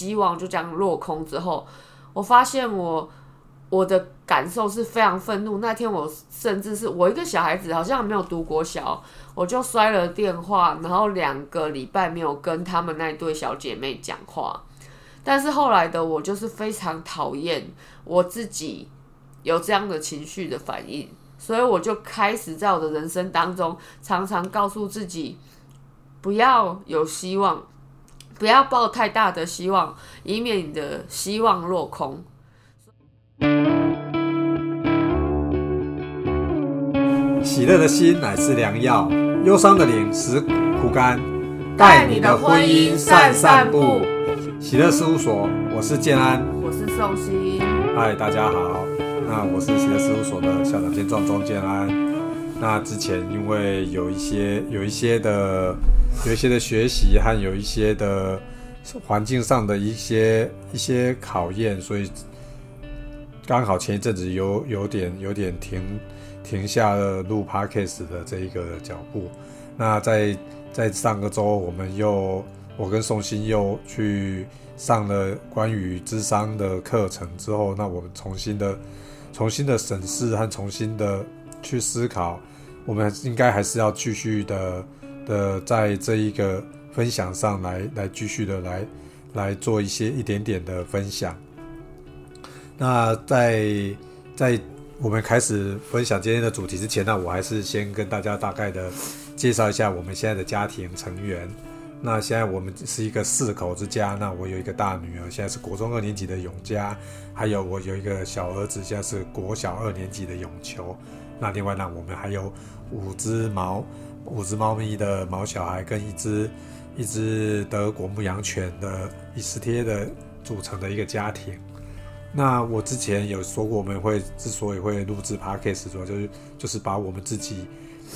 希望就这样落空之后，我发现我我的感受是非常愤怒。那天我甚至是我一个小孩子，好像没有读国小，我就摔了电话，然后两个礼拜没有跟他们那对小姐妹讲话。但是后来的我就是非常讨厌我自己有这样的情绪的反应，所以我就开始在我的人生当中常常告诉自己，不要有希望，不要抱太大的希望，以免你的希望落空。喜乐的心乃是良药，忧伤的灵使苦干。带你的婚姻散散步。喜乐事务所，我是建安，我是宋鑫。嗨，大家好。那我是喜乐事务所的校长兼壮中建安。那之前因为有一些有一些的有一些的学习和有一些的环境上的一些一些考验，所以刚好前一阵子有有点有点停停下了录 podcast 的这一个脚步。那在在上个周，我们又。我跟宋鑫又去上了关于智商的课程之后，那我们重新的、重新的审视和重新的去思考，我们应该还是要继续的的在这一个分享上来，来继续的来来做一些一点点的分享。那在在我们开始分享今天的主题之前，呢我还是先跟大家大概的介绍一下我们现在的家庭成员。那现在我们是一个四口之家。那我有一个大女儿，现在是国中二年级的永嘉，还有我有一个小儿子，现在是国小二年级的永球。那另外呢，我们还有五只猫，五只猫咪的毛小孩，跟一只一只德国牧羊犬的伊斯贴的组成的一个家庭。那我之前有说过，我们会之所以会录制 podcast，主要就是就是把我们自己。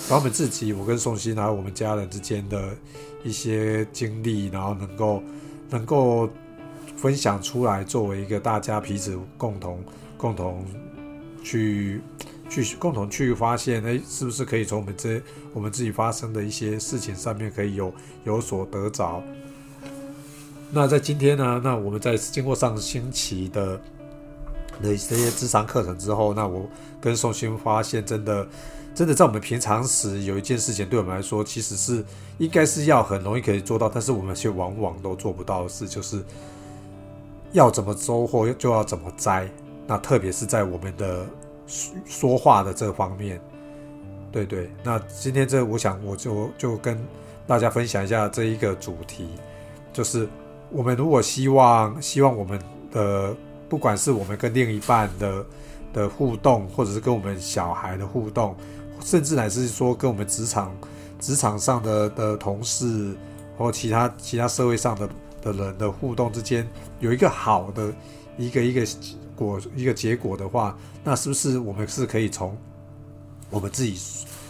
把我们自己，我跟宋鑫，还有我们家人之间的一些经历，然后能够能够分享出来，作为一个大家彼此共同共同去去共同去发现，哎，是不是可以从我们这我们自己发生的一些事情上面可以有有所得着？那在今天呢？那我们在经过上星期的的这些智商课程之后，那我跟宋鑫发现，真的。真的在我们平常时有一件事情，对我们来说其实是应该是要很容易可以做到，但是我们却往往都做不到的事，就是要怎么收获就要怎么摘。那特别是在我们的说话的这方面，对对。那今天这我想我就就跟大家分享一下这一个主题，就是我们如果希望希望我们的不管是我们跟另一半的的互动，或者是跟我们小孩的互动。甚至乃是说跟我们职场职场上的的同事或其他其他社会上的的人的互动之间有一个好的一个一个果一个结果的话，那是不是我们是可以从我们自己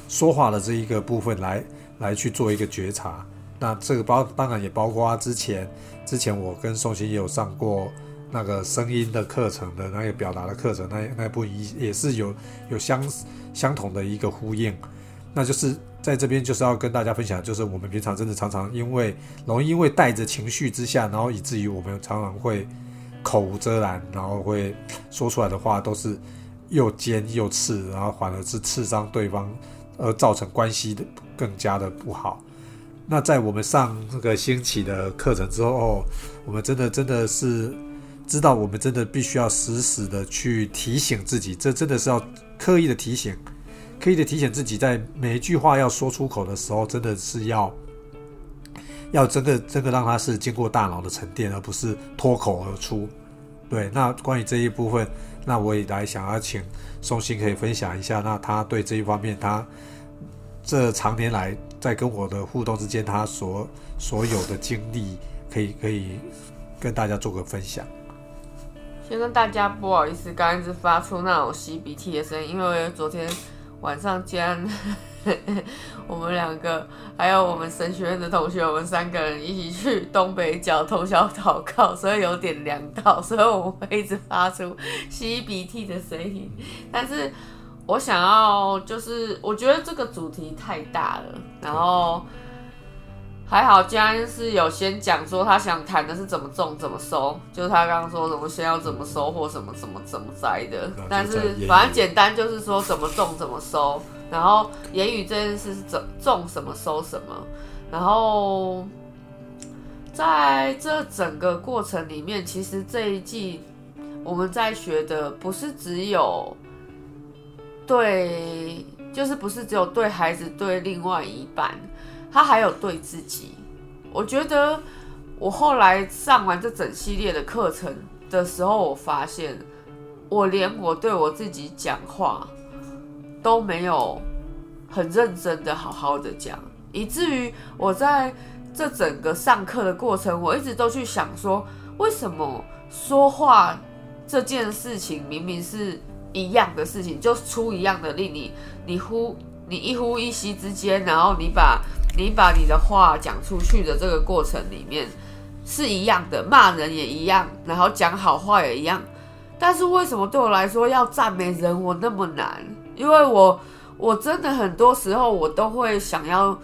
说话的这一个部分来来去做一个觉察？那这个包当然也包括之前之前我跟宋鑫也有上过那个声音的课程的那个表达的课程，那那部也也是有有相。相同的一个呼应，那就是在这边就是要跟大家分享，就是我们平常真的常常因为容易因为带着情绪之下，然后以至于我们常常会口无遮拦，然后会说出来的话都是又尖又刺，然后反而是刺伤对方，而造成关系的更加的不好。那在我们上这个兴起的课程之后，我们真的真的是知道，我们真的必须要时时的去提醒自己，这真的是要。刻意的提醒，刻意的提醒自己，在每一句话要说出口的时候，真的是要要真的真的让它是经过大脑的沉淀，而不是脱口而出。对，那关于这一部分，那我也来想要请宋鑫可以分享一下，那他对这一方面，他这常年来在跟我的互动之间，他所所有的经历，可以可以跟大家做个分享。先跟大家不好意思，刚一直发出那种吸鼻涕的声音，因为昨天晚上竟然 我们两个还有我们神学院的同学，我们三个人一起去东北角通宵祷告，所以有点凉到，所以我们会一直发出吸鼻涕的声音。但是我想要就是，我觉得这个主题太大了，然后还好，今天是有先讲说他想谈的是怎么种怎么收，就是他刚刚说怎么先要怎么收或什么怎么怎么摘的，但是反正简单就是说怎么种怎么收，然后言语这件事是怎种什么收什么，然后在这整个过程里面，其实这一季我们在学的不是只有对，就是不是只有对孩子对另外一半。他还有对自己，我觉得我后来上完这整系列的课程的时候，我发现我连我对我自己讲话都没有很认真的好好的讲，以至于我在这整个上课的过程，我一直都去想说，为什么说话这件事情明明是一样的事情，就出一样的力，你你呼你一呼一吸之间，然后你把。你把你的话讲出去的这个过程里面是一样的，骂人也一样，然后讲好话也一样。但是为什么对我来说要赞美人我那么难？因为我我真的很多时候我都会想要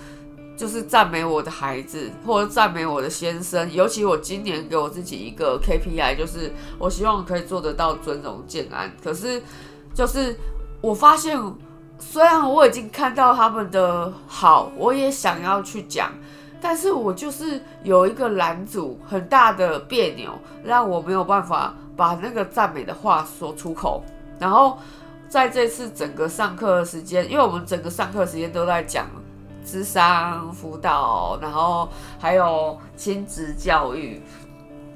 就是赞美我的孩子或者赞美我的先生，尤其我今年给我自己一个 KPI，就是我希望可以做得到尊荣建安。可是就是我发现。虽然我已经看到他们的好，我也想要去讲，但是我就是有一个拦阻很大的别扭，让我没有办法把那个赞美的话说出口。然后在这次整个上课的时间，因为我们整个上课时间都在讲智商辅导，然后还有亲子教育，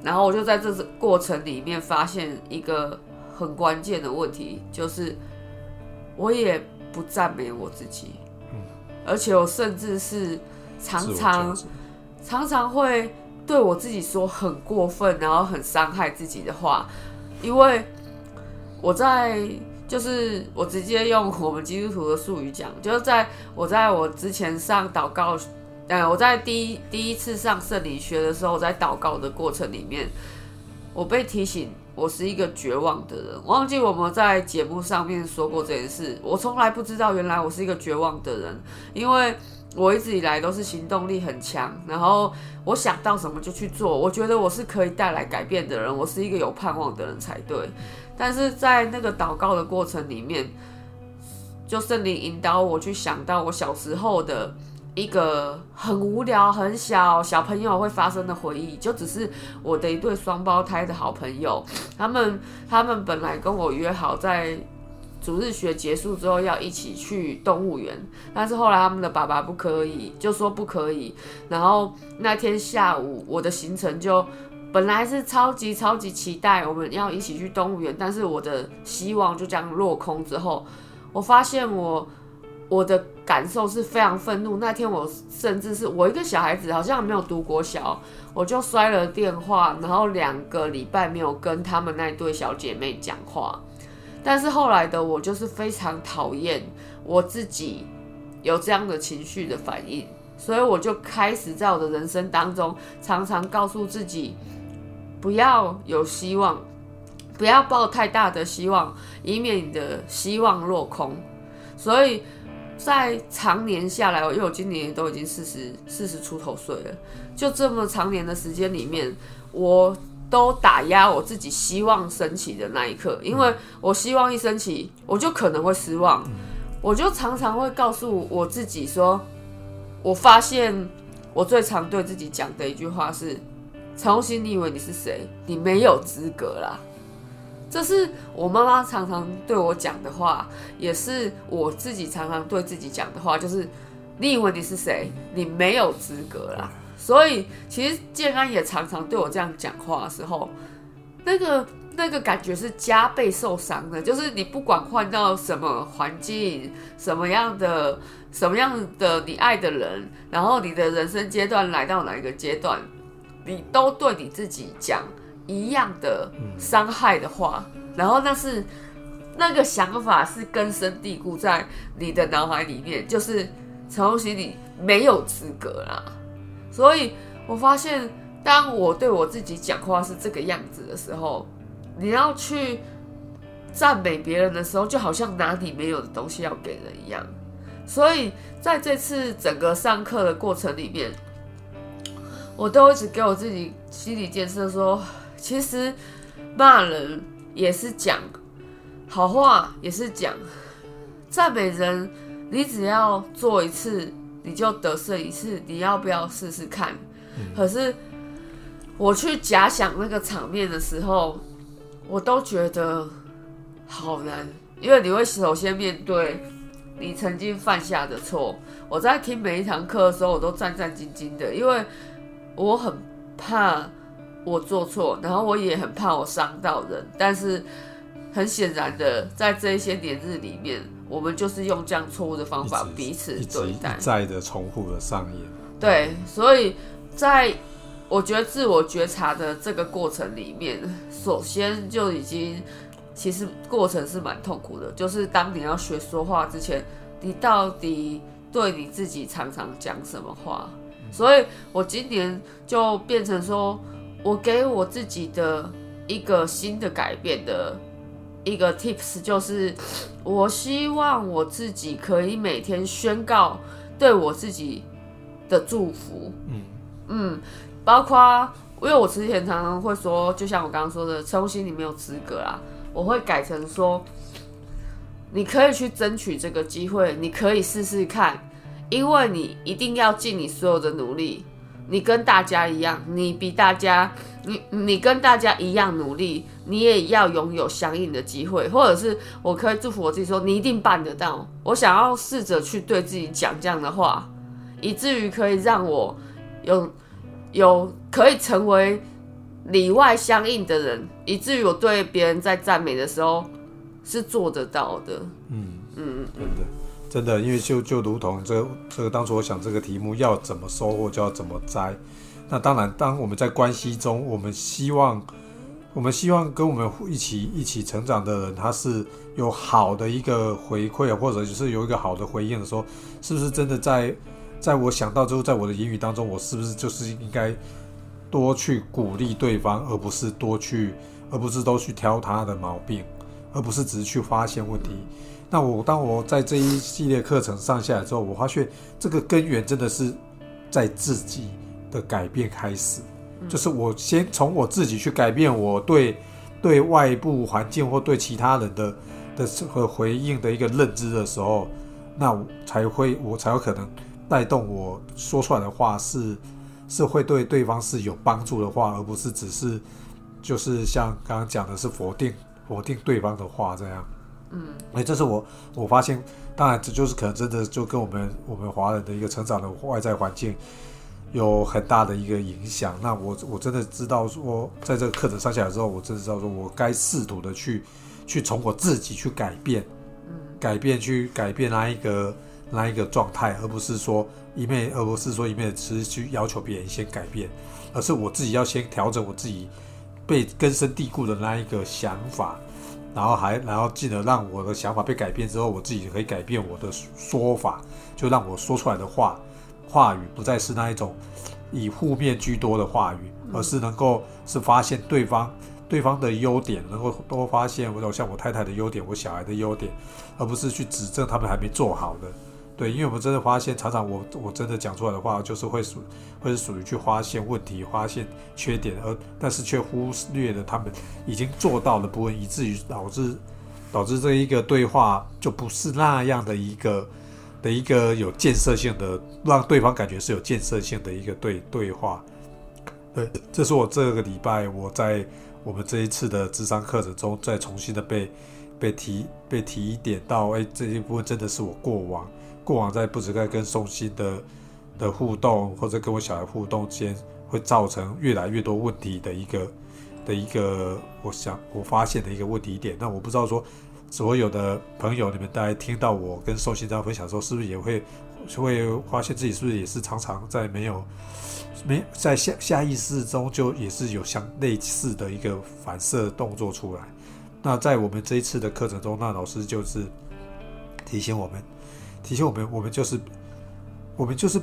然后我就在这过程里面发现一个很关键的问题，就是我也。不赞美我自己，而且我甚至是常常常常会对我自己说很过分，然后很伤害自己的话，因为我在就是我直接用我们基督徒的术语讲，就是在我在我之前上祷告，呃，我在第一第一次上圣灵学的时候，我在祷告的过程里面，我被提醒。我是一个绝望的人，忘记我们在节目上面说过这件事。我从来不知道，原来我是一个绝望的人，因为我一直以来都是行动力很强，然后我想到什么就去做。我觉得我是可以带来改变的人，我是一个有盼望的人才对。但是在那个祷告的过程里面，就圣灵引导我去想到我小时候的。一个很无聊、很小小朋友会发生的回忆，就只是我的一对双胞胎的好朋友，他们他们本来跟我约好在主日学结束之后要一起去动物园，但是后来他们的爸爸不可以，就说不可以。然后那天下午我的行程就本来是超级超级期待我们要一起去动物园，但是我的希望就这样落空之后，我发现我。我的感受是非常愤怒。那天我甚至是我一个小孩子，好像没有读国小，我就摔了电话，然后两个礼拜没有跟他们那对小姐妹讲话。但是后来的我就是非常讨厌我自己有这样的情绪的反应，所以我就开始在我的人生当中常常告诉自己不要有希望，不要抱太大的希望，以免你的希望落空。所以。在常年下来，因为我今年都已经四十四十出头岁了，就这么长年的时间里面，我都打压我自己希望升起的那一刻，因为我希望一升起，我就可能会失望，我就常常会告诉我自己说，我发现我最常对自己讲的一句话是：陈红你以为你是谁？你没有资格啦。这是我妈妈常常对我讲的话，也是我自己常常对自己讲的话，就是你以为你是谁？你没有资格啦。所以其实建安也常常对我这样讲话的时候，那个那个感觉是加倍受伤的。就是你不管换到什么环境，什么样的什么样的你爱的人，然后你的人生阶段来到哪一个阶段，你都对你自己讲。一样的伤害的话，然后那是那个想法是根深蒂固在你的脑海里面，就是陈红喜你没有资格啦。所以我发现，当我对我自己讲话是这个样子的时候，你要去赞美别人的时候，就好像拿你没有的东西要给人一样。所以在这次整个上课的过程里面，我都一直给我自己心理建设说，其实骂人也是讲好话，也是讲赞美人。你只要做一次，你就得胜一次。你要不要试试看？可是我去假想那个场面的时候，我都觉得好难，因为你会首先面对你曾经犯下的错。我在听每一堂课的时候，我都战战兢兢的，因为我很怕我做错，然后我也很怕我伤到人。但是很显然的，在这一些年日里面。我们就是用这样错误的方法彼此对待，在的重复的上演。对，所以在我觉得自我觉察的这个过程里面，首先就已经其实过程是蛮痛苦的。就是当你要学说话之前，你到底对你自己常常讲什么话？所以我今年就变成说，我给我自己的一个新的改变的。一个 tips 就是，我希望我自己可以每天宣告对我自己的祝福。嗯嗯，包括因为我之前常常会说，就像我刚刚说的，重新你没有资格啦，我会改成说，你可以去争取这个机会，你可以试试看，因为你一定要尽你所有的努力。你跟大家一样，你比大家，你你跟大家一样努力，你也要拥有相应的机会，或者是我可以祝福我自己说，你一定办得到。我想要试着去对自己讲这样的话，以至于可以让我有有可以成为里外相应的人，以至于我对别人在赞美的时候是做得到的。嗯嗯嗯，的。真的，因为就就如同这这个当初我想这个题目要怎么收获就要怎么摘。那当然，当我们在关系中，我们希望我们希望跟我们一起一起成长的人，他是有好的一个回馈，或者就是有一个好的回应的时候，是不是真的在在我想到之后，在我的言语当中，我是不是就是应该多去鼓励对方，而不是多去，而不是都去挑他的毛病，而不是只是去发现问题。那我当我在这一系列课程上下来之后，我发现这个根源真的是在自己的改变开始，就是我先从我自己去改变我对对外部环境或对其他人的的和回应的一个认知的时候，那才会我才有可能带动我说出来的话是是会对对方是有帮助的话，而不是只是就是像刚刚讲的是否定否定对方的话这样。嗯，哎，这是我我发现，当然这就是可能真的就跟我们我们华人的一个成长的外在环境有很大的一个影响。那我我真的知道说，在这个课程上下来之后，我真的知道说我该试图的去去从我自己去改变，嗯，改变去改变那一个那一个状态，而不是说一面而不是说一面只是去要求别人先改变，而是我自己要先调整我自己被根深蒂固的那一个想法。然后还，然后进而让我的想法被改变之后，我自己可以改变我的说法，就让我说出来的话，话语不再是那一种以负面居多的话语，而是能够是发现对方对方的优点，能够多发现我像我太太的优点，我小孩的优点，而不是去指正他们还没做好的。对，因为我们真的发现，常常我我真的讲出来的话，就是会属会是属于去发现问题、发现缺点，而但是却忽略了他们已经做到的部分，以至于导致导致这一个对话就不是那样的一个的一个有建设性的，让对方感觉是有建设性的一个对对话。对，这是我这个礼拜我在我们这一次的智商课程中再重新的被被提被提点到，哎，这一部分真的是我过往。过往在不止在跟宋鑫的的互动，或者跟我小孩互动间，会造成越来越多问题的一个的一个，我想我发现的一个问题点。那我不知道说，所有的朋友你们大家听到我跟宋鑫这样分享的时候，是不是也会会发现自己是不是也是常常在没有没在下下意识中就也是有相类似的一个反射动作出来？那在我们这一次的课程中，那老师就是提醒我们。提醒我们，我们就是，我们就是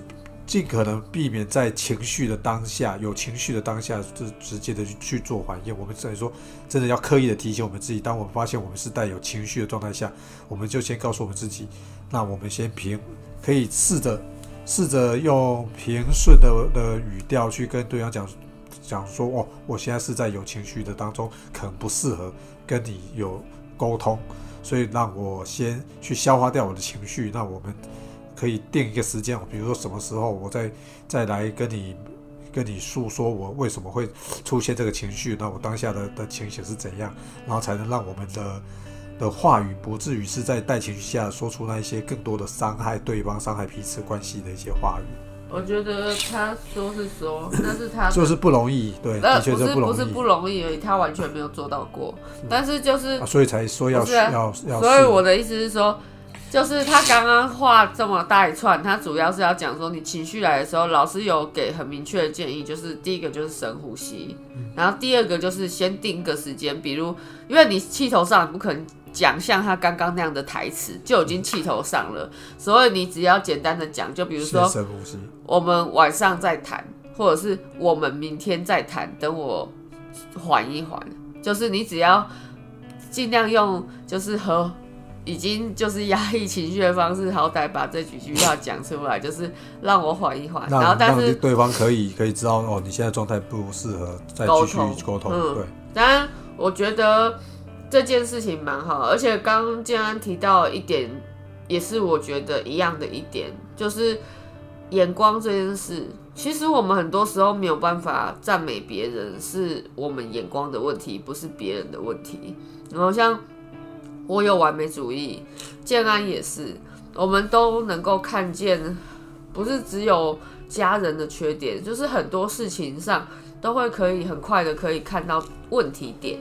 尽可能避免在情绪的当下，有情绪的当下，就直接的去去做反应。我们所以说，真的要刻意的提醒我们自己，当我们发现我们是带有情绪的状态下，我们就先告诉我们自己，那我们先平，可以试着试着用平顺的的语调去跟对方讲讲说，哦，我现在是在有情绪的当中，可能不适合跟你有沟通，所以让我先去消化掉我的情绪，那我们可以定一个时间，比如说什么时候我再再来跟你跟你诉说我为什么会出现这个情绪，那我当下的的情形是怎样，然后才能让我们的。的话语不至于是在带情绪下说出那一些更多的伤害对方、伤害彼此关系的一些话语。我觉得他说是说，但是他就是不容易，对，的确不是不是不容易而已，他完全没有做到过。但是就是，所以才说要要要。所以我的意思是说，就是他刚刚画这么大一串，他主要是要讲说，你情绪来的时候，老师有给很明确的建议，就是第一个就是深呼吸，然后第二个就是先定个时间，比如因为你气头上，不可能。讲像他刚刚那样的台词就已经气头上了，所以你只要简单的讲，就比如说我们晚上再谈，或者是我们明天再谈，等我缓一缓，就是你只要尽量用就是和已经就是压抑情绪的方式，好歹把这几句话讲出来，就是让我缓一缓，然后但是对方可以可以知道哦，你现在状态不适合再继续沟通，对，当然我觉得。这件事情蛮好，而且刚刚建安提到一点，也是我觉得一样的一点，就是眼光这件事。其实我们很多时候没有办法赞美别人，是我们眼光的问题，不是别人的问题。然后像我有完美主义，建安也是，我们都能够看见，不是只有家人的缺点，就是很多事情上都会可以很快的可以看到问题点。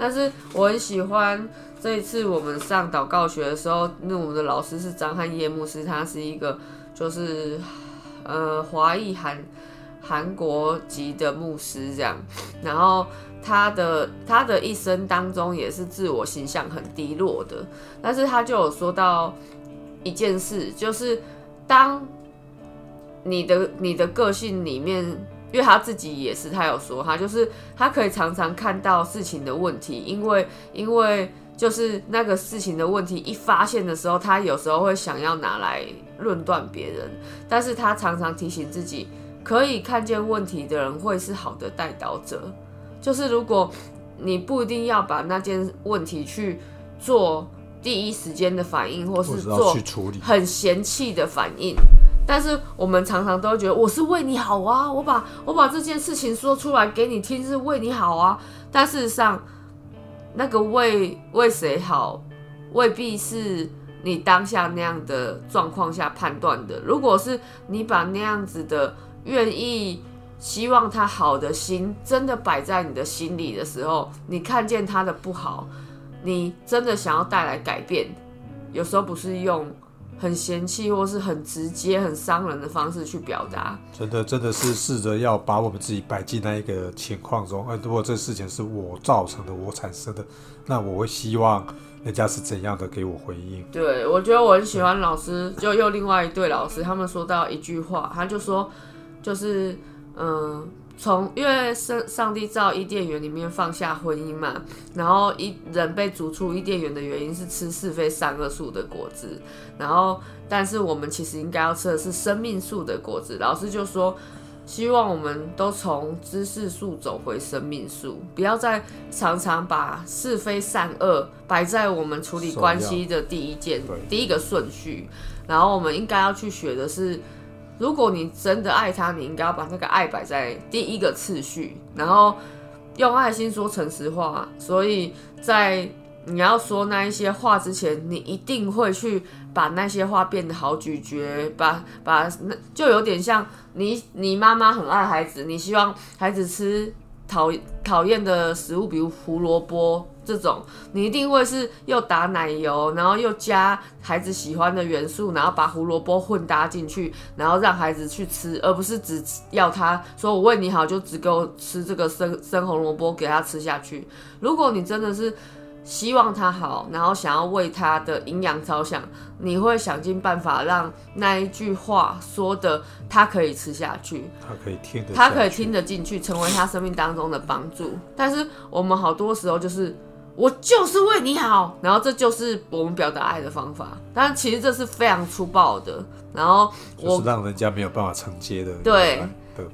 但是我很喜欢这一次我们上祷告学的时候，那我们的老师是张汉业牧师，他是一个就是呃华裔韩韩国籍的牧师这样，然后他的他的一生当中也是自我形象很低落的，但是他就有说到一件事，就是当你的你的个性里面。因为他自己也是，他有说，他就是他可以常常看到事情的问题，因为因为就是那个事情的问题一发现的时候，他有时候会想要拿来论断别人，但是他常常提醒自己，可以看见问题的人会是好的带导者，就是如果你不一定要把那件问题去做第一时间的反应，或是做很嫌弃的反应。但是我们常常都会觉得我是为你好啊，我把我把这件事情说出来给你听是为你好啊。但事实上，那个为为谁好，未必是你当下那样的状况下判断的。如果是你把那样子的愿意希望他好的心真的摆在你的心里的时候，你看见他的不好，你真的想要带来改变，有时候不是用。很嫌弃，或是很直接、很伤人的方式去表达，真的真的是试着要把我们自己摆进那一个情况中。呃，如果这事情是我造成的、我产生的，那我会希望人家是怎样的给我回应。对，我觉得我很喜欢老师，就又另外一对老师，他们说到一句话，他就说，就是嗯。从因为上上帝造伊甸园里面放下婚姻嘛，然后一人被逐出伊甸园的原因是吃是非善恶树的果子，然后但是我们其实应该要吃的是生命树的果子。老师就说，希望我们都从知识树走回生命树，不要再常常把是非善恶摆在我们处理关系的第一件第一个顺序，然后我们应该要去学的是。如果你真的爱他，你应该要把那个爱摆在第一个次序，然后用爱心说诚实话。所以在你要说那一些话之前，你一定会去把那些话变得好咀嚼，把把那就有点像你你妈妈很爱孩子，你希望孩子吃讨讨厌的食物，比如胡萝卜。这种你一定会是又打奶油，然后又加孩子喜欢的元素，然后把胡萝卜混搭进去，然后让孩子去吃，而不是只要他说我为你好，就只给我吃这个生生红萝卜给他吃下去。如果你真的是希望他好，然后想要为他的营养着想，你会想尽办法让那一句话说的他可以吃下去，他可以听得，他可以听得进去，成为他生命当中的帮助。但是我们好多时候就是。我就是为你好，然后这就是我们表达爱的方法。但其实这是非常粗暴的，然后我就是让人家没有办法承接的。对的，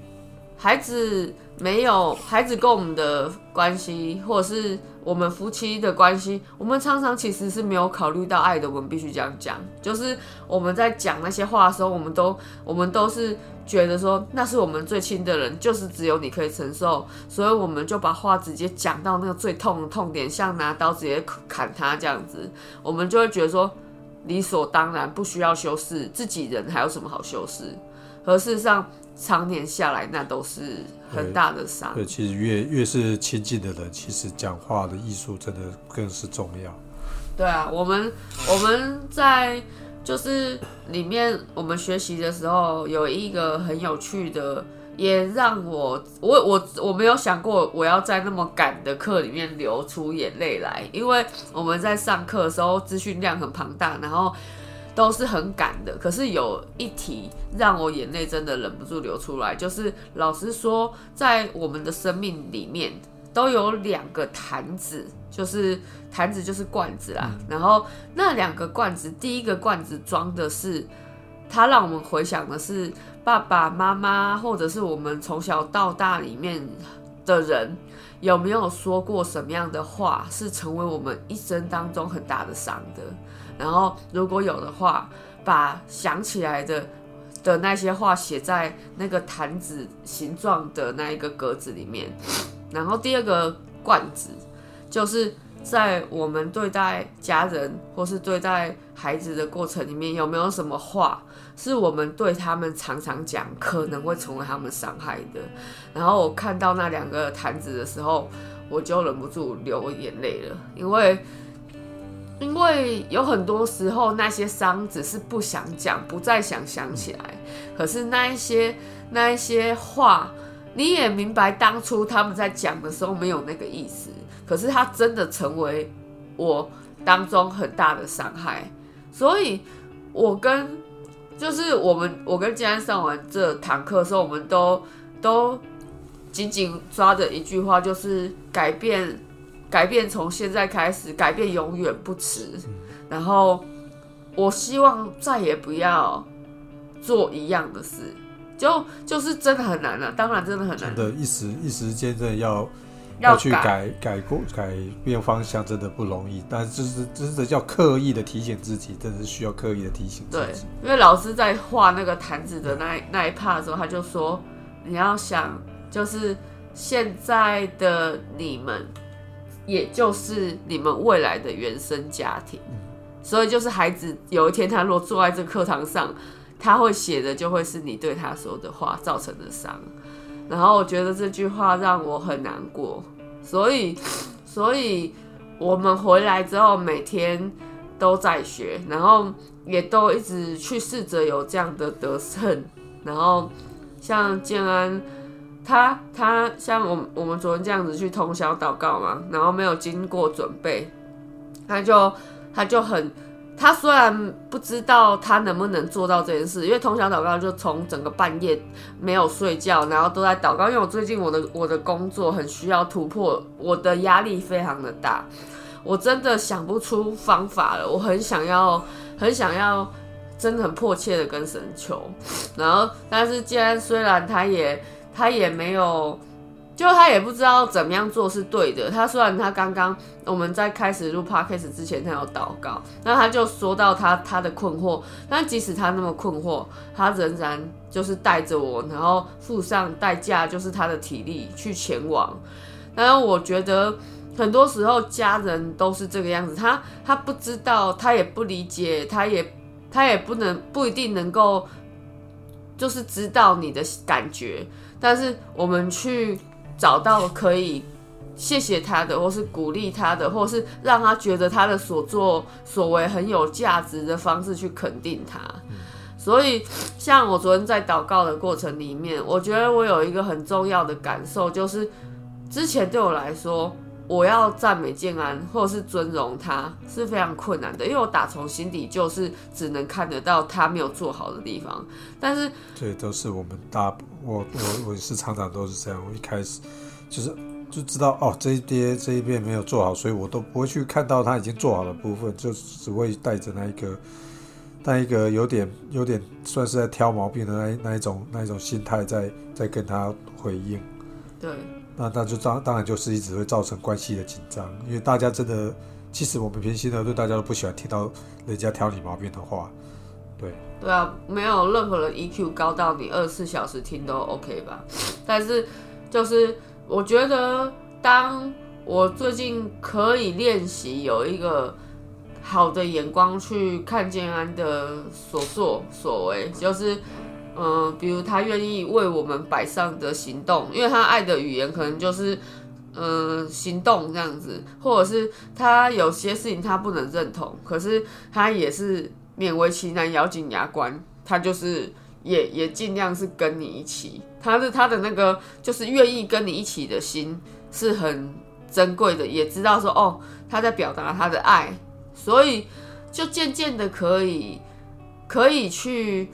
孩子没有孩子跟我们的关系，或者是我们夫妻的关系，我们常常其实是没有考虑到爱的。我们必须这样讲，就是我们在讲那些话的时候，我们都我们都是觉得说那是我们最亲的人，就是只有你可以承受，所以我们就把话直接讲到那个最痛的痛点，像拿刀直接砍他这样子，我们就会觉得说理所当然，不需要修饰，自己人还有什么好修饰？可事实上，常年下来，那都是很大的伤。对，其实越越是亲近的人，其实讲话的艺术真的更是重要。对啊，我们我们在就是里面我们学习的时候，有一个很有趣的，也让我我我我没有想过我要在那么赶的课里面流出眼泪来，因为我们在上课的时候资讯量很庞大，然后。都是很赶的，可是有一题让我眼泪真的忍不住流出来，就是老师说，在我们的生命里面都有两个坛子，就是坛子就是罐子啦，然后那两个罐子，第一个罐子装的是，它让我们回想的是爸爸妈妈或者是我们从小到大里面的人有没有说过什么样的话，是成为我们一生当中很大的伤的。然后，如果有的话，把想起来的的那些话写在那个坛子形状的那一个格子里面。然后第二个罐子，就是在我们对待家人或是对待孩子的过程里面，有没有什么话是我们对他们常常讲，可能会成为他们伤害的？然后我看到那两个坛子的时候，我就忍不住流眼泪了，因为。因为有很多时候，那些伤只是不想讲，不再想想起来。可是那一些那一些话，你也明白，当初他们在讲的时候没有那个意思。可是他真的成为我当中很大的伤害。所以，我跟就是我们，我跟金安上完这堂课的时候，我们都都紧紧抓着一句话，就是改变。改变从现在开始，改变永远不迟。然后，我希望再也不要做一样的事，就就是真的很难了。当然，真的很难。真的，一时一时间真的要要去改改过改变方向，真的不容易。但是，就是真的叫刻意的提醒自己，真的是需要刻意的提醒自己。对，因为老师在画那个坛子的那那一 part 的时候，他就说：“你要想，就是现在的你们。”也就是你们未来的原生家庭，所以就是孩子有一天他如果坐在这课堂上，他会写的就会是你对他说的话造成的伤。然后我觉得这句话让我很难过，所以，所以我们回来之后每天都在学，然后也都一直去试着有这样的得胜。然后像建安。他他像我我们昨天这样子去通宵祷告嘛，然后没有经过准备，他就他就很，他虽然不知道他能不能做到这件事，因为通宵祷告就从整个半夜没有睡觉，然后都在祷告。因为我最近我的我的工作很需要突破，我的压力非常的大，我真的想不出方法了。我很想要 很想要，真的很迫切的跟神求，然后但是既然虽然他也。他也没有，就他也不知道怎么样做是对的。他虽然他刚刚我们在开始录 podcast 之前，他有祷告，那他就说到他他的困惑。但即使他那么困惑，他仍然就是带着我，然后付上代价，就是他的体力去前往。然后我觉得很多时候家人都是这个样子，他他不知道，他也不理解，他也他也不能不一定能够，就是知道你的感觉。但是我们去找到可以谢谢他的，或是鼓励他的，或是让他觉得他的所作所为很有价值的方式去肯定他。所以，像我昨天在祷告的过程里面，我觉得我有一个很重要的感受，就是之前对我来说。我要赞美建安，或者是尊荣他，是非常困难的，因为我打从心底就是只能看得到他没有做好的地方。但是，对都是我们大，我我我是常常都是这样。我一开始就是就知道哦，这一边这一边没有做好，所以我都不会去看到他已经做好的部分，就只会带着那一个那一个有点有点算是在挑毛病的那那一种那一种心态在在跟他回应。对，那那就当当然就是一直会造成关系的紧张，因为大家真的，其实我们平心而论，大家都不喜欢听到人家挑你毛病的话。对，对啊，没有任何人 EQ 高到你二十四小时听都 OK 吧？但是就是我觉得，当我最近可以练习有一个好的眼光去看建安的所作所为，就是嗯、比如他愿意为我们摆上的行动，因为他爱的语言可能就是。嗯，行动这样子，或者是他有些事情他不能认同，可是他也是勉为其难，咬紧牙关，他就是也也尽量是跟你一起，他的他的那个就是愿意跟你一起的心是很珍贵的，也知道说哦他在表达他的爱，所以就渐渐的可以可以去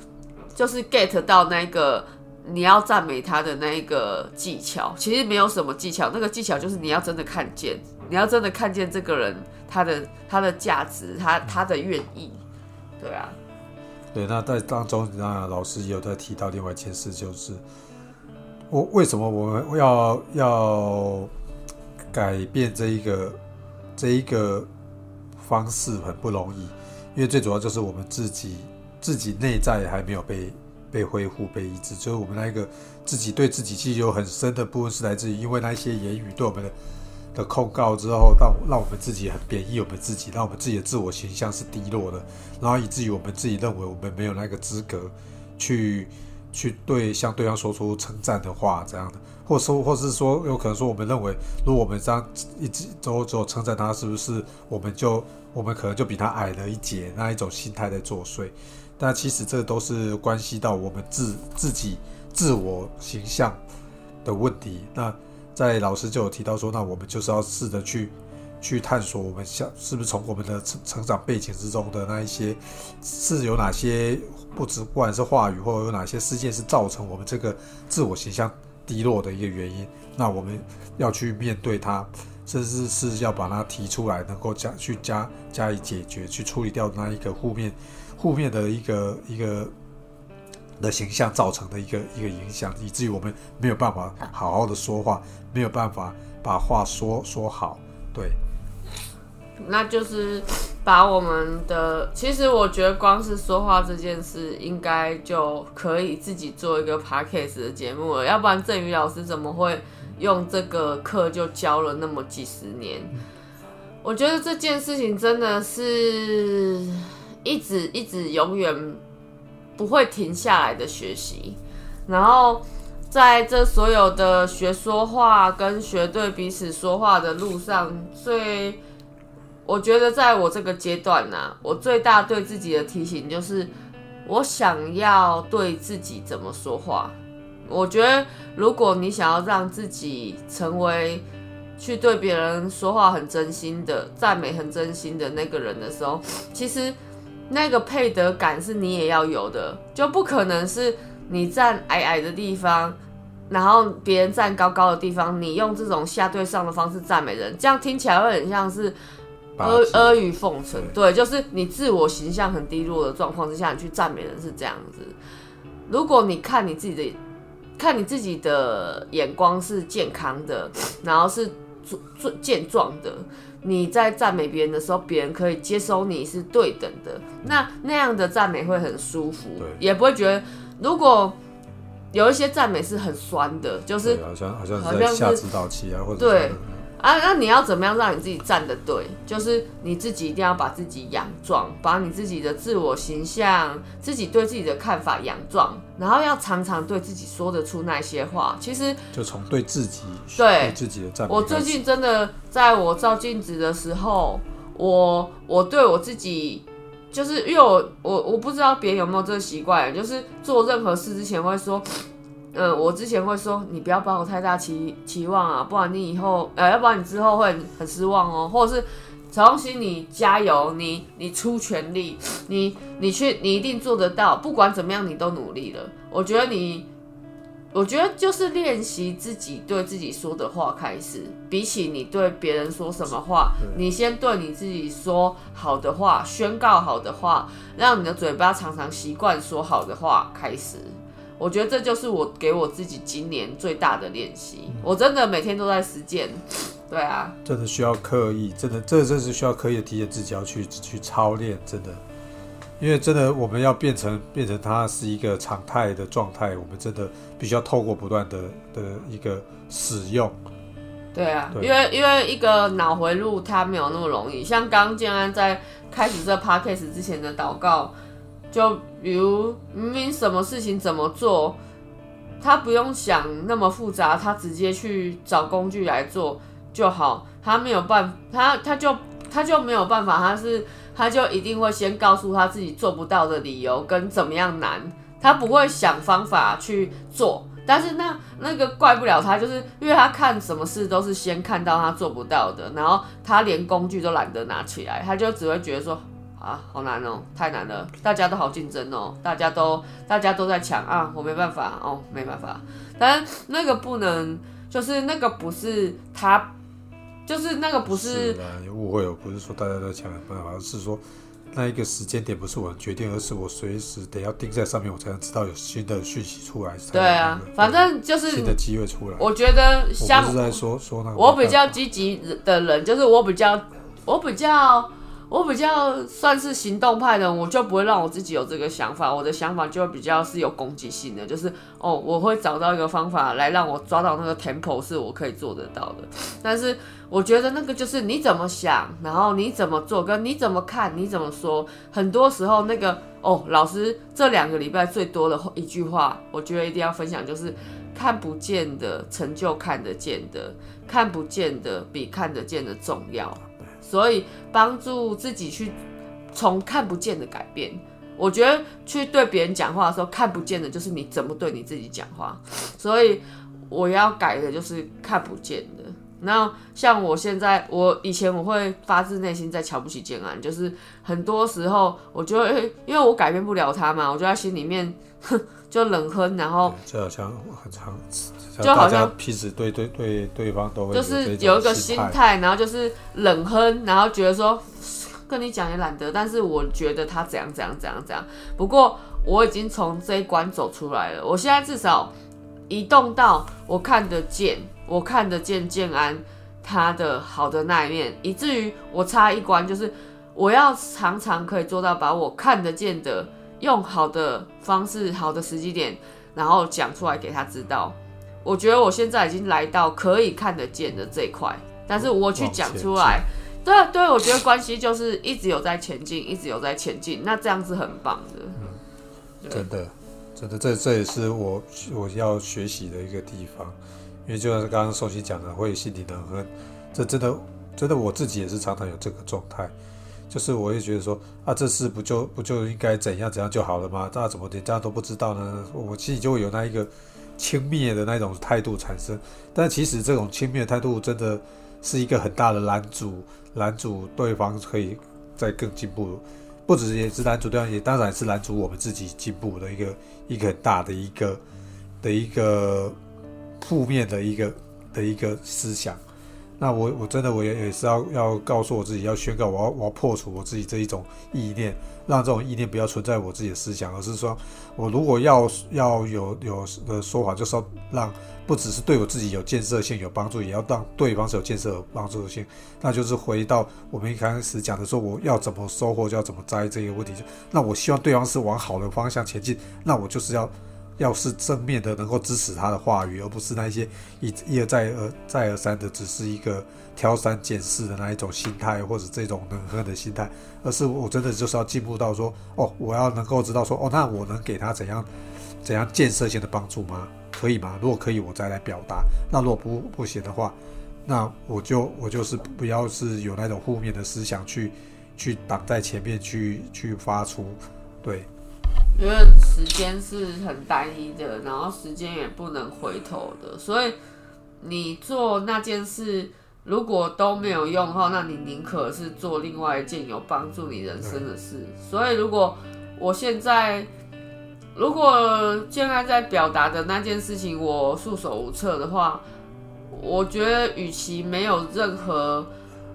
就是 get 到那个你要赞美他的那一个技巧，其实没有什么技巧，那个技巧就是你要真的看见，你要真的看见这个人他的他的价值，他他的愿意。对啊，对，那在当中，那老师也有在提到另外一件事，就是我为什么我们要要改变这一个这一个方式很不容易，因为最主要就是我们自己自己内在还没有被被恢复、被医治，就是我们那一个自己对自己其实有很深的部分是来自于因为那一些言语对我们的的控告之后，让让我们自己很贬义我们自己，让我们自己的自我形象是低落的，然后以至于我们自己认为我们没有那个资格去去对向对方说出称赞的话，这样的，或说或是说有可能说我们认为，如果我们这样一直都只有称赞他，是不是我们就我们可能就比他矮了一截，那一种心态在作祟？但其实这都是关系到我们自自己自我形象的问题。那在老师就有提到说，那我们就是要试着去去探索，我们想是不是从我们的成成长背景之中的那一些是有哪些不只不管是话语，或者有哪些事件是造成我们这个自我形象低落的一个原因。那我们要去面对它，甚至是要把它提出来，能够加去加加以解决，去处理掉那一个负面负面的一个一个的形象造成的一个一个影响，以至于我们没有办法好好的说话，没有办法把话说说好。对，那就是把我们的，其实我觉得光是说话这件事，应该就可以自己做一个 podcast 的节目了。要不然郑宇老师怎么会用这个课就教了那么几十年？我觉得这件事情真的是一直一直永远不会停下来的学习，然后。在这所有的学说话跟学对彼此说话的路上，最我觉得在我这个阶段呢、我最大对自己的提醒就是，我想要对自己怎么说话。我觉得，如果你想要让自己成为去对别人说话很真心的、赞美很真心的那个人的时候，其实那个配得感是你也要有的，就不可能是你站矮矮的地方，然后别人站高高的地方，你用这种下对上的方式赞美人，这样听起来会很像是阿阿谀奉承。对，就是你自我形象很低落的状况之下，你去赞美人是这样子。如果你看你自己的，看你自己的眼光是健康的，然后是健壮的，你在赞美别人的时候，别人可以接收你是对等的，那那样的赞美会很舒服，也不会觉得如果有一些赞美是很酸的，就是好像好像是在下指导期啊，或者对。啊，那你要怎么样让你自己站得对？就是你自己一定要把自己养壮，把你自己的自我形象、自己对自己的看法养壮，然后要常常对自己说得出那些话。其实就从对自己对自己的赞美我。最近真的在我照镜子的时候，我我对我自己，就是因为我我我不知道别人有没有这个习惯，就是做任何事之前会说，嗯，我之前会说，你不要抱有太大期期望啊，不然你以后，呃，要不然你之后会很很失望哦，或者是。曹东西，你加油，你你出全力，你你去，你一定做得到。不管怎么样，你都努力了。我觉得你我觉得就是练习自己对自己说的话开始，比起你对别人说什么话，你先对你自己说好的话，宣告好的话，让你的嘴巴常常习惯说好的话开始。我觉得这就是我给我自己今年最大的练习，我真的每天都在实践。对啊，真的需要刻意，真的，这真是需要刻意的提醒自己要去去操练，真的。因为真的，我们要变成变成它是一个常态的状态，我们真的必须要透过不断的的一个使用。对啊，因为因为一个脑回路它没有那么容易。像刚刚建安在开始这 podcast 之前的祷告，就比如明明什么事情怎么做，他不用想那么复杂，他直接去找工具来做就好。他没有办，他他就他就没有办法，他是。他就一定会先告诉他自己做不到的理由跟怎么样难，他不会想方法去做。但是那那个怪不了他，就是因为他看什么事都是先看到他做不到的，然后他连工具都懒得拿起来，他就只会觉得说啊，好难哦，太难了，大家都好竞争哦，大家都大家都在抢啊，我没办法哦，没办法。但那个不能，就是那个不是他。就是那个不是，你误会了，不是说大家都在抢办法，而是说那一个时间点不是我决定，而是我随时得要盯在上面，我才能知道有新的讯息出来。对啊，反正就是新的机会出来。我觉得，我是在说说那个，我比较积极的人，就是我比较，我比较。我比较算是行动派的，我就不会让我自己有这个想法。我的想法就比较是有攻击性的，就是哦，我会找到一个方法来让我抓到那个 tempo 是我可以做得到的。但是我觉得那个就是你怎么想，然后你怎么做，跟你怎么看，你怎么说，很多时候那个哦，老师这两个礼拜最多的一句话，我觉得一定要分享，就是看不见的成就看得见的，看不见的比看得见的重要。所以帮助自己去从看不见的改变，我觉得去对别人讲话的时候，看不见的就是你怎么对你自己讲话。所以我要改的就是看不见的。那像我现在，我以前我会发自内心在瞧不起建安，就是很多时候我就会因为我改变不了他嘛，我就在心里面 就冷哼，然后就好像很长。就好像彼此对对对对方都会就是有一个心态，然后就是冷哼，然后觉得说 跟你讲也懒得，但是我觉得他怎样怎样怎样怎样。不过我已经从这一关走出来了，我现在至少移动到我看得见，我看得见建安他的好的那一面，以至于我差一关，就是我要常常可以做到把我看得见的用好的方式、好的时机点，然后讲出来给他知道。我觉得我现在已经来到可以看得见的这一块，但是我去讲出来，对对，我觉得关系就是一直有在前进，一直有在前进，那这样是很棒的。嗯，真的，真的，这这也是我我要学习的一个地方，因为就像刚刚寿熙讲的，会心里的很，这真的真的我自己也是常常有这个状态，就是我也觉得说啊，这事不就不就应该怎样怎样就好了吗？大家怎么连这样都不知道呢？我心里就会有那一个。轻蔑的那种态度产生，但其实这种轻蔑的态度真的是一个很大的拦阻，拦阻对方可以再更进步，不只是也是拦阻对方，也当然是拦阻我们自己进步的一个一个很大的一个的一个负面的一个的一个思想。那我我真的我也也是要要告诉我自己，要宣告我要我要破除我自己这一种意念，让这种意念不要存在我自己的思想，而是说我如果要要有有的说法，就是要让不只是对我自己有建设性有帮助，也要让对方是有建设有帮助性。那就是回到我们一开始讲的说，我要怎么收获就要怎么栽这个问题。那我希望对方是往好的方向前进，那我就是要。要是正面的，能够支持他的话语，而不是那些一一而再而再而三的，只是一个挑三拣四的那一种心态，或者这种冷恨的心态，而是我真的就是要进步到说，哦，我要能够知道说，哦，那我能给他怎样怎样建设性的帮助吗？可以吗？如果可以，我再来表达。那如果不不行的话，那我就我就是不要是有那种负面的思想去去挡在前面去去发出，对。因为时间是很单一的，然后时间也不能回头的，所以你做那件事如果都没有用的话，那你宁可是做另外一件有帮助你人生的事。所以如果我现在如果现在在表达的那件事情我束手无策的话，我觉得与其没有任何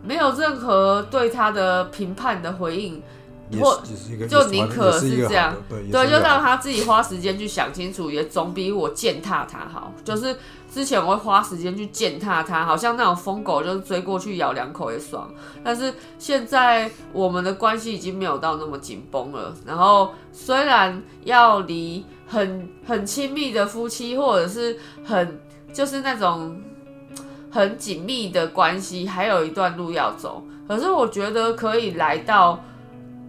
没有任何对他的评判的回应，也或是一个，就宁可是这样对，就让他自己花时间去想清楚，也总比我践踏他好。就是之前我会花时间去践踏他，好像那种疯狗就是追过去咬两口也爽。但是现在我们的关系已经没有到那么紧绷了。然后虽然要离很很亲密的夫妻，或者是很就是那种很紧密的关系，还有一段路要走。可是我觉得可以来到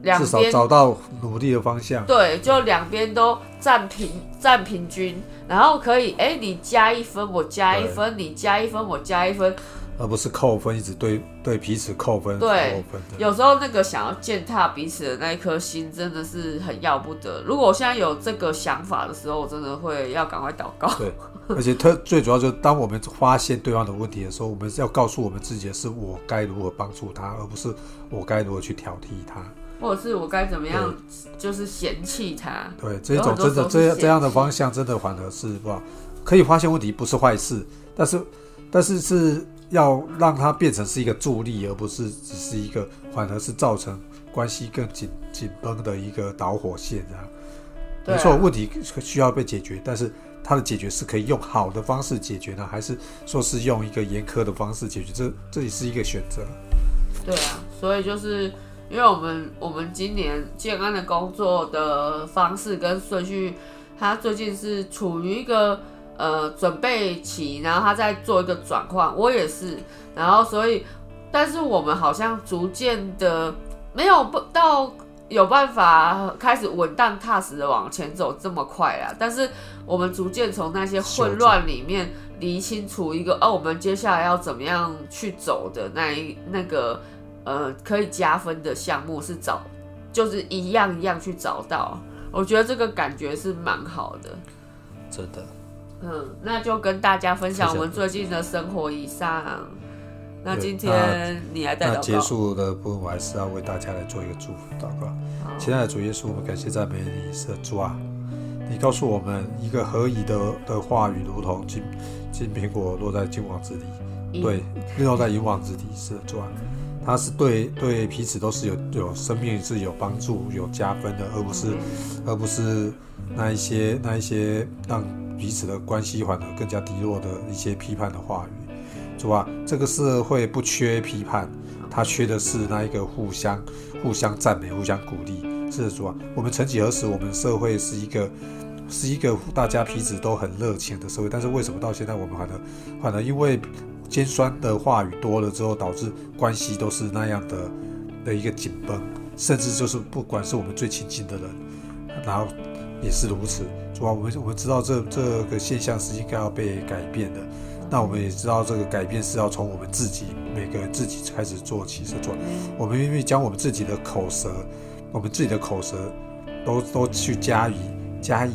两至少边找到努力的方向。对，就两边都占平占平均，然后可以，哎，你加一分，我加一分，你加一分，我加一分。而不是扣分，一直对对彼此扣分，对扣分的。有时候那个想要践踏彼此的那一颗心，真的是很要不得。如果我现在有这个想法的时候，我真的会要赶快祷告。对，而且特最主要就是当我们发现对方的问题的时候，我们要告诉我们自己的是我该如何帮助他，而不是我该如何去挑剔他。或者是我该怎么样，就是嫌弃他。对，这种真的这样这样的方向，真的反而是不可以发现问题不是坏事，但是但是是要让它变成是一个助力，而不是只是一个反而是造成关系更紧紧绷的一个导火线啊没错，问题需要被解决，但是它的解决是可以用好的方式解决呢，还是说是用一个严苛的方式解决？这这也是一个选择。对啊，所以就是因为我们我们今年建安的工作的方式跟顺序，他最近是处于一个呃准备期，然后他在做一个转换，我也是，然后所以，但是我们好像逐渐的没有不到有办法开始稳当踏实的往前走这么快啊，但是我们逐渐从那些混乱里面理清楚一个哦，我们接下来要怎么样去走的那一那个呃可以加分的项目是找，就是一样一样去找到，我觉得这个感觉是蛮好的。真的，嗯，那就跟大家分享我们最近的生活以上。那今天你来带那结祷告，束的部分，我还是要为大家来做一个祝福祷告。好亲爱的主耶稣，我们感谢赞美你，是的主啊！你告诉我们，一个合宜的的话语，如同金金苹果落在金网子里，对，落在银网子里，是的主啊！它是对对彼此都是有有生命是有帮助、有加分的，而不是而不是那一些那一些让彼此的关系反而更加低落的一些批判的话语。主啊，这个社会不缺批判，它缺的是那一个互相互相赞美、互相鼓励。是的，主啊，我们曾几何时，我们社会是一个是一个大家彼此都很热情的社会，但是为什么到现在我们反而反而因为尖酸的话语多了之后，导致关系都是那样的的一个紧绷，甚至就是不管是我们最亲近的人，然后也是如此。主要，我们我们知道这这个现象是应该要被改变的。那我们也知道，这个改变是要从我们自己每个人自己开始做起，是做。我们愿意将我们自己的口舌，我们自己的口舌，都都去加以加以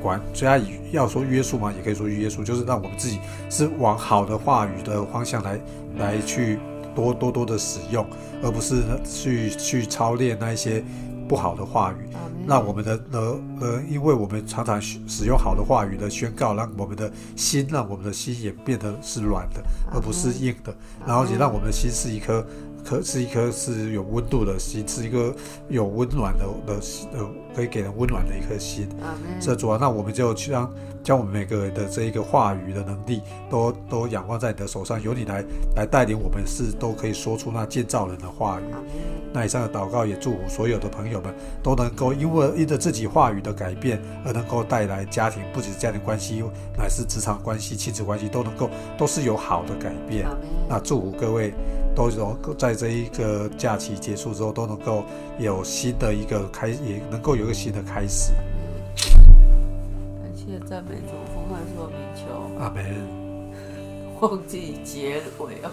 管，加以要说约束嘛，也可以说约束，就是让我们自己是往好的话语的方向来来去多多多的使用，而不是呢去去操练那一些不好的话语。让我们的呃呃，因为我们常常使使用好的话语的宣告，让我们的心，让我们的心也变得是软的，而不是硬的，然后也让我们的心是一颗可是一颗是有温度的心，是一个有温暖的的呃，可以给人温暖的一颗心。这主啊，那我们就去让将我们每个人的这一个话语的能力，都都仰望在你的手上，由你来来带领我们，是都可以说出那建造人的话语。那以上的祷告也祝福所有的朋友们都能够因为因着自己话语的改变而能够带来家庭，不仅是家庭关系，乃是职场关系、亲子关系都能够都是有好的改变那祝福各位都有在这一个假期结束之后都能够有新的一个开，也能够有一个新的开始。感谢赞美主，奉万说名求，阿门。忘记结尾哦。